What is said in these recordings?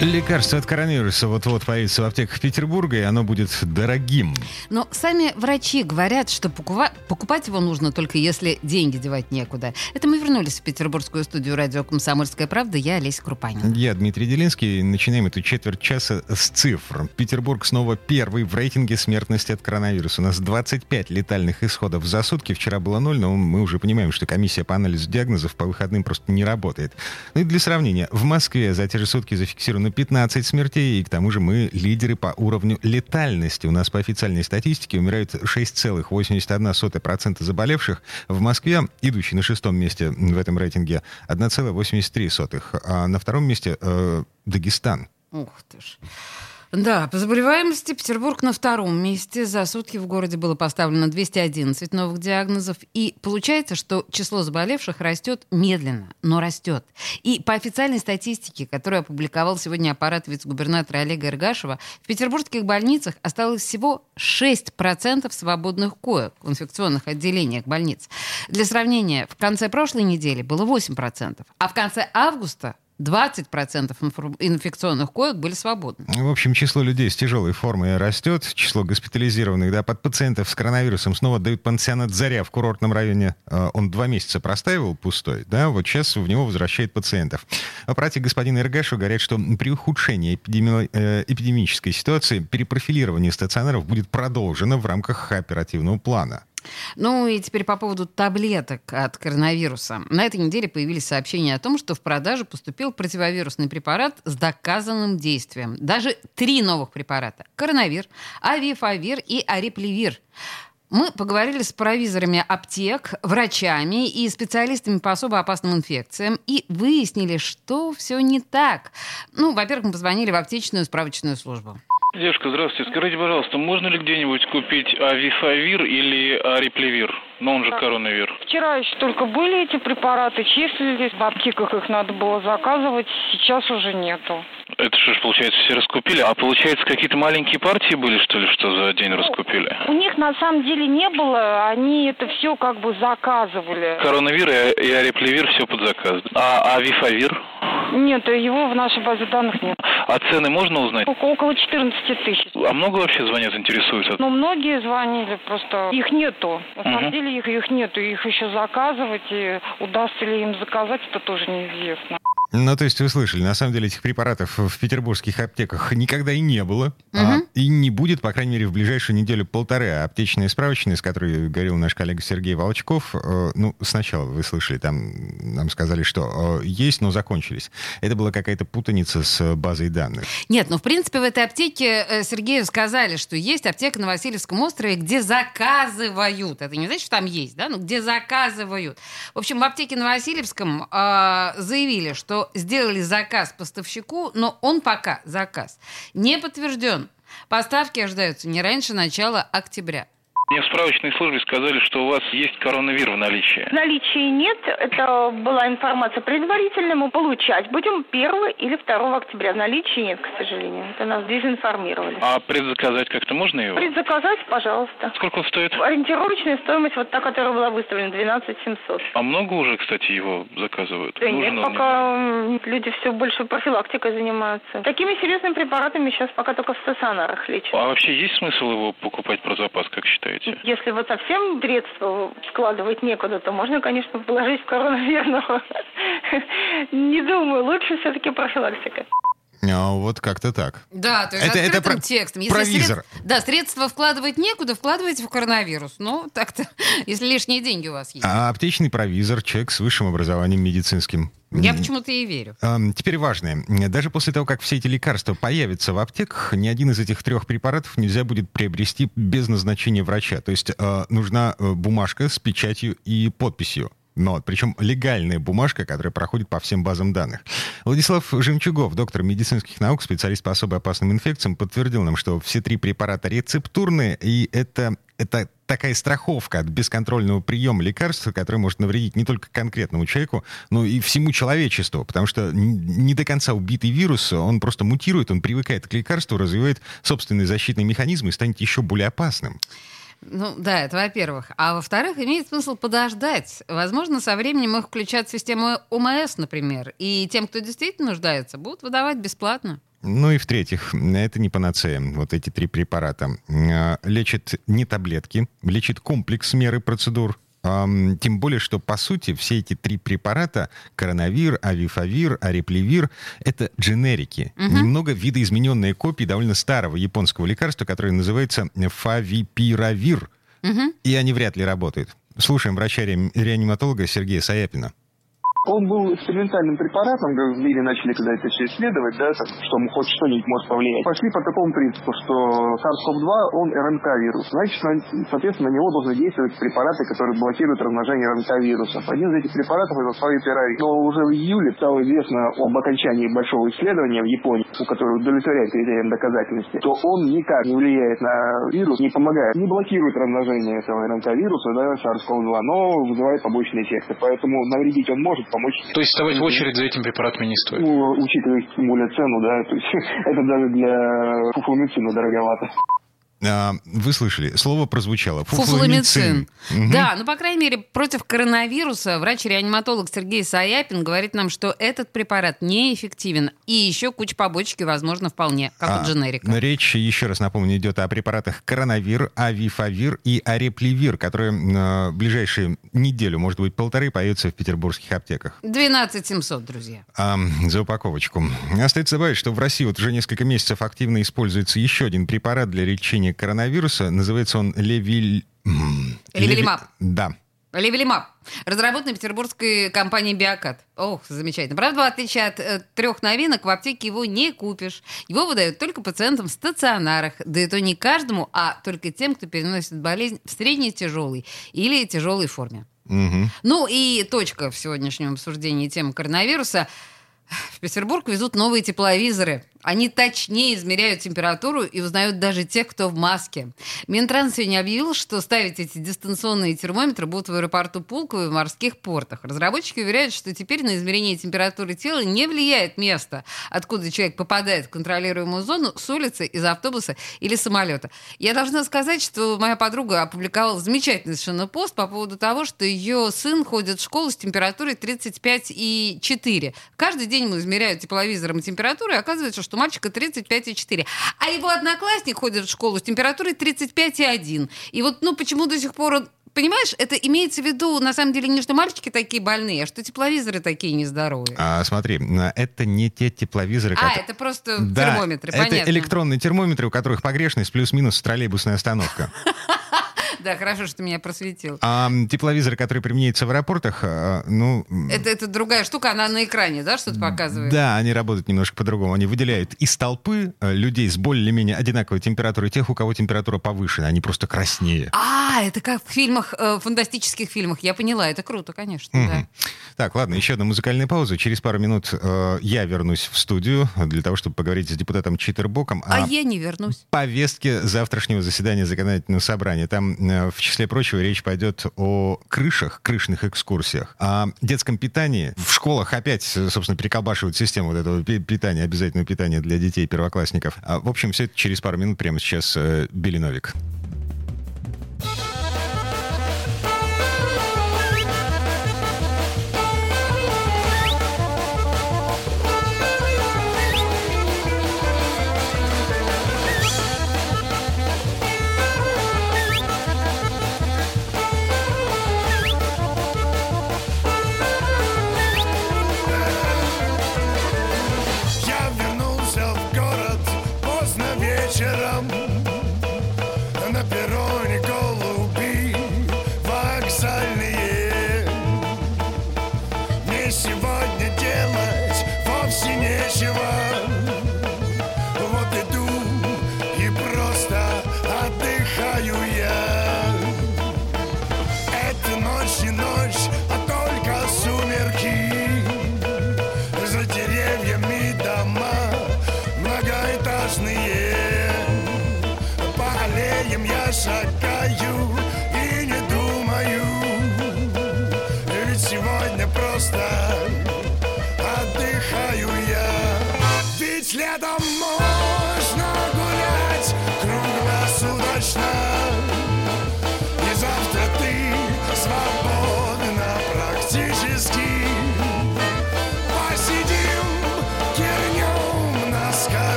Лекарство от коронавируса вот-вот появится в аптеках Петербурга, и оно будет дорогим. Но сами врачи говорят, что покупать, покупать его нужно только если деньги девать некуда. Это мы вернулись в петербургскую студию радио «Комсомольская правда». Я Олеся Крупанин. Я Дмитрий Делинский. Начинаем эту четверть часа с цифр. Петербург снова первый в рейтинге смертности от коронавируса. У нас 25 летальных исходов за сутки. Вчера было ноль, но мы уже понимаем, что комиссия по анализу диагнозов по выходным просто не работает. Ну и для сравнения, в Москве за те же сутки зафиксировано на 15 смертей, и к тому же мы лидеры по уровню летальности. У нас по официальной статистике умирают 6,81% заболевших. В Москве, идущий на шестом месте в этом рейтинге, 1,83%. А на втором месте э, Дагестан. Ух ты ж. Да, по заболеваемости Петербург на втором месте. За сутки в городе было поставлено 211 новых диагнозов. И получается, что число заболевших растет медленно, но растет. И по официальной статистике, которую опубликовал сегодня аппарат вице-губернатора Олега Иргашева, в петербургских больницах осталось всего 6% свободных коек в инфекционных отделениях больниц. Для сравнения, в конце прошлой недели было 8%, а в конце августа 20% инфекционных коек были свободны. В общем, число людей с тяжелой формой растет, число госпитализированных да, под пациентов с коронавирусом снова дают пансионат «Заря» в курортном районе. Э, он два месяца простаивал пустой, да, вот сейчас в него возвращает пациентов. В аппарате господина Иргашу говорят, что при ухудшении эпидеми... Э, эпидемической ситуации перепрофилирование стационаров будет продолжено в рамках оперативного плана. Ну и теперь по поводу таблеток от коронавируса. На этой неделе появились сообщения о том, что в продажу поступил противовирусный препарат с доказанным действием. Даже три новых препарата. Коронавир, авифавир и ариплевир. Мы поговорили с провизорами аптек, врачами и специалистами по особо опасным инфекциям и выяснили, что все не так. Ну, во-первых, мы позвонили в аптечную справочную службу. Девушка, здравствуйте. Скажите, пожалуйста, можно ли где-нибудь купить авифавир или ариплевир? Но он же коронавир. Вчера еще только были эти препараты, числились, в аптеках их надо было заказывать, сейчас уже нету. Это что ж, получается, все раскупили? А получается, какие-то маленькие партии были, что ли, что за день раскупили? У них на самом деле не было, они это все как бы заказывали. Коронавир и ариплевир все под заказ. А авифавир? Нет, его в нашей базе данных нет. А цены можно узнать? Около 14 тысяч. А много вообще звонят, интересуются? Ну, многие звонили, просто их нету. На угу. самом деле их, их нету, их еще заказывать, и удастся ли им заказать, это тоже неизвестно. Ну, то есть вы слышали, на самом деле этих препаратов в петербургских аптеках никогда и не было. Угу. А, и не будет, по крайней мере, в ближайшую неделю-полторы. А аптечные справочные, с которой говорил наш коллега Сергей Волчков, э, ну, сначала вы слышали, там нам сказали, что э, есть, но закончились. Это была какая-то путаница с базой данных. Нет, ну, в принципе, в этой аптеке э, Сергею сказали, что есть аптека на Васильевском острове, где заказывают. Это не значит, что там есть, да, но где заказывают. В общем, в аптеке на Васильевском э, заявили, что что сделали заказ поставщику, но он пока заказ не подтвержден. Поставки ожидаются не раньше начала октября. Мне в справочной службе сказали, что у вас есть коронавир в наличии. В наличии нет. Это была информация предварительная. Мы получать будем 1 или 2 октября. В наличии нет, к сожалению. Это нас дезинформировали. А предзаказать как-то можно его? Предзаказать, пожалуйста. Сколько он стоит? Ориентировочная стоимость, вот та, которая была выставлена, 12 700. А много уже, кстати, его заказывают? Да нет, пока люди все больше профилактикой занимаются. Такими серьезными препаратами сейчас пока только в стационарах лечат. А вообще есть смысл его покупать про запас, как считаете? Делаете? Если вот совсем средства складывать некуда, то можно, конечно, положить в коронавирного. Не думаю, лучше все-таки профилактика. А, вот как-то так. Да, то есть это, открытым это про, текстом. Если провизор. Средств, да, средства вкладывать некуда, вкладывайте в коронавирус. Ну, так-то, если лишние деньги у вас есть. А аптечный провизор, человек с высшим образованием медицинским. Я почему-то и верю. Теперь важное. Даже после того, как все эти лекарства появятся в аптеках, ни один из этих трех препаратов нельзя будет приобрести без назначения врача. То есть а, нужна э, бумажка с печатью и подписью но причем легальная бумажка, которая проходит по всем базам данных. Владислав Жемчугов, доктор медицинских наук, специалист по особо опасным инфекциям, подтвердил нам, что все три препарата рецептурные, и это, это такая страховка от бесконтрольного приема лекарства, которое может навредить не только конкретному человеку, но и всему человечеству, потому что не до конца убитый вирус, он просто мутирует, он привыкает к лекарству, развивает собственные защитные механизмы и станет еще более опасным. Ну да, это во-первых. А во-вторых, имеет смысл подождать. Возможно, со временем их включат в систему ОМС, например. И тем, кто действительно нуждается, будут выдавать бесплатно. Ну и в-третьих, это не панацея, вот эти три препарата. А, лечат не таблетки, лечит комплекс меры процедур, тем более, что, по сути, все эти три препарата, коронавир, авифавир, ареплевир, это дженерики. Угу. Немного видоизмененные копии довольно старого японского лекарства, которое называется фавипиравир. Угу. И они вряд ли работают. Слушаем врача-реаниматолога Сергея Саяпина. Он был экспериментальным препаратом, как в мире начали когда это все исследовать, да, так, что хоть что-нибудь может повлиять. Пошли по такому принципу, что SARS-CoV-2, он РНК-вирус. Значит, соответственно, на него должны действовать препараты, которые блокируют размножение РНК-вирусов. Один из этих препаратов это фавипирарин. Но уже в июле стало известно об окончании большого исследования в Японии, у которого удовлетворяет критериям доказательности, то он никак не влияет на вирус, не помогает, не блокирует размножение этого РНК-вируса, да, SARS-CoV-2, но вызывает побочные эффекты. Поэтому навредить он может, помочь. То есть вставать в очередь за этим препаратами не стоит? Ну, учитывая тем более цену, да, то есть это даже для фуфломицина дороговато. А, вы слышали, слово прозвучало. Фуфломицин. Угу. Да, ну, по крайней мере, против коронавируса врач-реаниматолог Сергей Саяпин говорит нам, что этот препарат неэффективен. И еще куча побочки, возможно, вполне, как а, у дженерика. Речь, еще раз напомню, идет о препаратах коронавир, авифавир и ареплевир, которые в ближайшую неделю, может быть, полторы, появятся в петербургских аптеках. 12 700, друзья. А, за упаковочку. Остается добавить, что в России вот уже несколько месяцев активно используется еще один препарат для лечения коронавируса. Называется он Левиль... Левилимаб. Да. Левелимаб. Разработанный петербургской компанией «Биокат». Ох, замечательно. Правда, в отличие от э, трех новинок, в аптеке его не купишь. Его выдают только пациентам в стационарах. Да и то не каждому, а только тем, кто переносит болезнь в средней тяжелой или тяжелой форме. Угу. Ну и точка в сегодняшнем обсуждении темы коронавируса. В Петербург везут новые тепловизоры. Они точнее измеряют температуру и узнают даже тех, кто в маске. Минтранс сегодня объявил, что ставить эти дистанционные термометры будут в аэропорту Пулково и в морских портах. Разработчики уверяют, что теперь на измерение температуры тела не влияет место, откуда человек попадает в контролируемую зону с улицы, из автобуса или самолета. Я должна сказать, что моя подруга опубликовала замечательный совершенно пост по поводу того, что ее сын ходит в школу с температурой 35,4. Каждый день мы измеряют тепловизором температуру, и оказывается, что у мальчика 35,4. А его одноклассник ходит в школу с температурой 35,1. И вот, ну, почему до сих пор он понимаешь, это имеется в виду, на самом деле, не что мальчики такие больные, а что тепловизоры такие нездоровые. А, смотри, это не те тепловизоры, А, которые... это просто да, термометры, это понятно. электронные термометры, у которых погрешность плюс-минус троллейбусная остановка. Да, хорошо, что ты меня просветил. А тепловизоры, которые применяются в аэропортах, а, ну... Это, это другая штука, она на экране, да, что-то показывает? Да, они работают немножко по-другому. Они выделяют из толпы э, людей с более-менее одинаковой температурой тех, у кого температура повышена. Они просто краснее. А, это как в фильмах, э, фантастических фильмах. Я поняла, это круто, конечно, угу. да. Так, ладно, еще одна музыкальная пауза. Через пару минут э, я вернусь в студию для того, чтобы поговорить с депутатом Читербоком а я не вернусь. повестке завтрашнего заседания законодательного собрания. Там Э, в числе прочего, речь пойдет о крышах, крышных экскурсиях, о детском питании. В школах опять, собственно, переколбашивают систему вот этого питания, обязательного питания для детей первоклассников. А, в общем, все это через пару минут прямо сейчас э, страшний.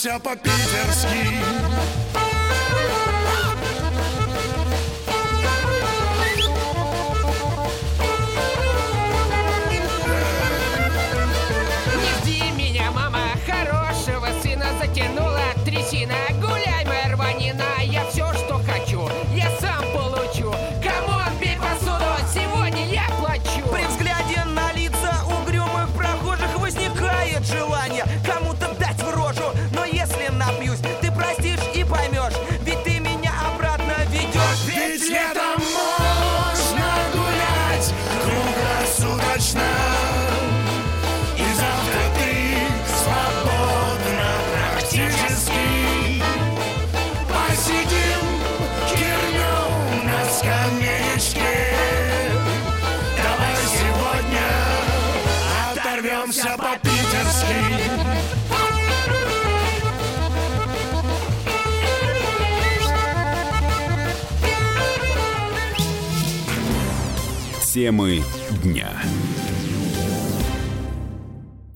Оторвемся по-питерски скамеечке Давай сегодня оторвемся по-питерски Темы дня.